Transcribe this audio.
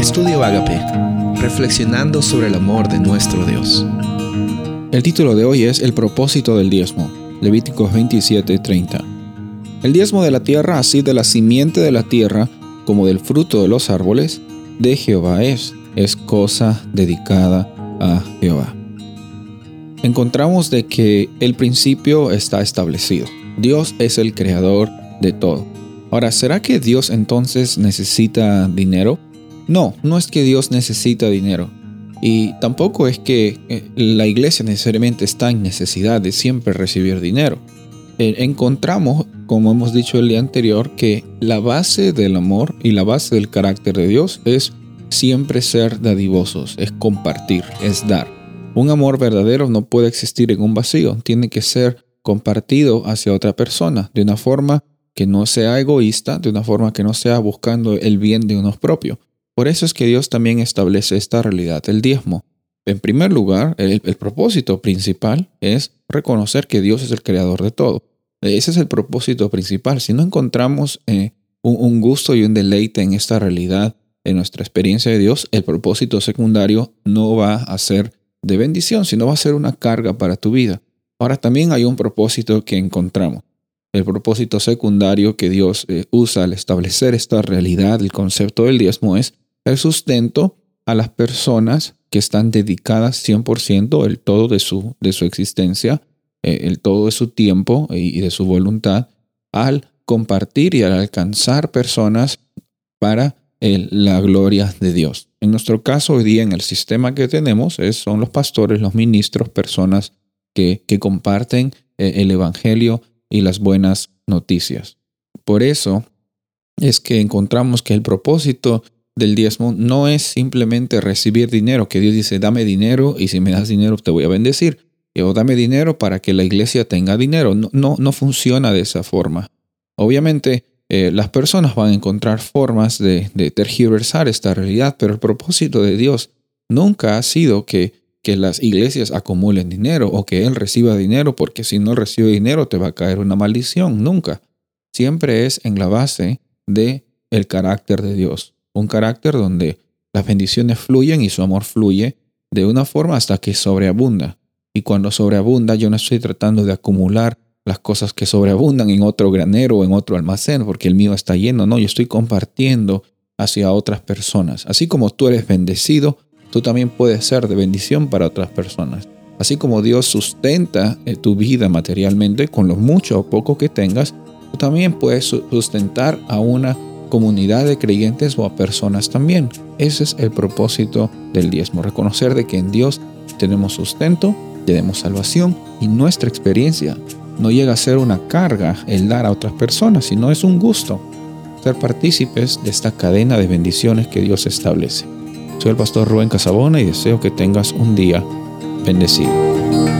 Estudio Agape, reflexionando sobre el amor de nuestro Dios. El título de hoy es El propósito del diezmo, Levíticos 27:30. El diezmo de la tierra, así de la simiente de la tierra como del fruto de los árboles, de Jehová es, es cosa dedicada a Jehová. Encontramos de que el principio está establecido. Dios es el creador de todo. Ahora, ¿será que Dios entonces necesita dinero? No, no es que Dios necesita dinero. Y tampoco es que eh, la iglesia necesariamente está en necesidad de siempre recibir dinero. Eh, encontramos, como hemos dicho el día anterior, que la base del amor y la base del carácter de Dios es siempre ser dadivosos, es compartir, es dar. Un amor verdadero no puede existir en un vacío, tiene que ser compartido hacia otra persona de una forma que no sea egoísta, de una forma que no sea buscando el bien de unos propios. Por eso es que Dios también establece esta realidad, el diezmo. En primer lugar, el, propósito principal es reconocer que Dios es el creador de todo. Ese es el propósito principal. Si no encontramos eh, un, gusto y un deleite en esta realidad, en nuestra experiencia de Dios, el propósito secundario no va a ser de bendición, sino va a ser una carga para tu vida. Ahora también hay un propósito que encontramos. El propósito secundario que Dios eh, usa al establecer esta realidad, el concepto del diezmo, es el sustento a las personas que están dedicadas 100% el todo de su, de su existencia, eh, el todo de su tiempo y de su voluntad al compartir y al alcanzar personas para la gloria de Dios. En nuestro caso, hoy día en el sistema que tenemos es, son los pastores, los ministros, personas que, que comparten eh, el Evangelio y las buenas noticias. Por eso es que encontramos que el propósito del diezmo no es simplemente recibir dinero, que Dios dice, dame dinero y si me das dinero te voy a bendecir. O dame dinero para que la iglesia tenga dinero. No, no, no funciona de esa forma. Obviamente eh, las personas van a encontrar formas de, de, tergiversar esta realidad, pero el propósito de Dios nunca ha sido que, que las iglesias acumulen dinero o que Él reciba dinero, porque si no recibe dinero te va a caer una maldición. Nunca. Siempre es en la base de el carácter de Dios un carácter donde las bendiciones fluyen y su amor fluye de una forma hasta que sobreabunda. Y cuando sobreabunda, yo no estoy tratando de acumular las cosas que sobreabundan en otro granero o en otro almacén, porque el mío está lleno. No, yo estoy compartiendo hacia otras personas. Así como tú eres bendecido, tú también puedes ser de bendición para otras personas. Así como Dios sustenta eh, tu vida materialmente con lo mucho o poco que tengas, tú también puedes sustentar a una comunidad de creyentes o a personas también. Ese es el propósito del diezmo, reconocer de que en Dios tenemos sustento, tenemos salvación y nuestra experiencia no llega a ser una carga el dar a otras personas, sino es un gusto ser partícipes de esta cadena de bendiciones que Dios establece. Soy el pastor Rubén Casabona y deseo que tengas un día bendecido.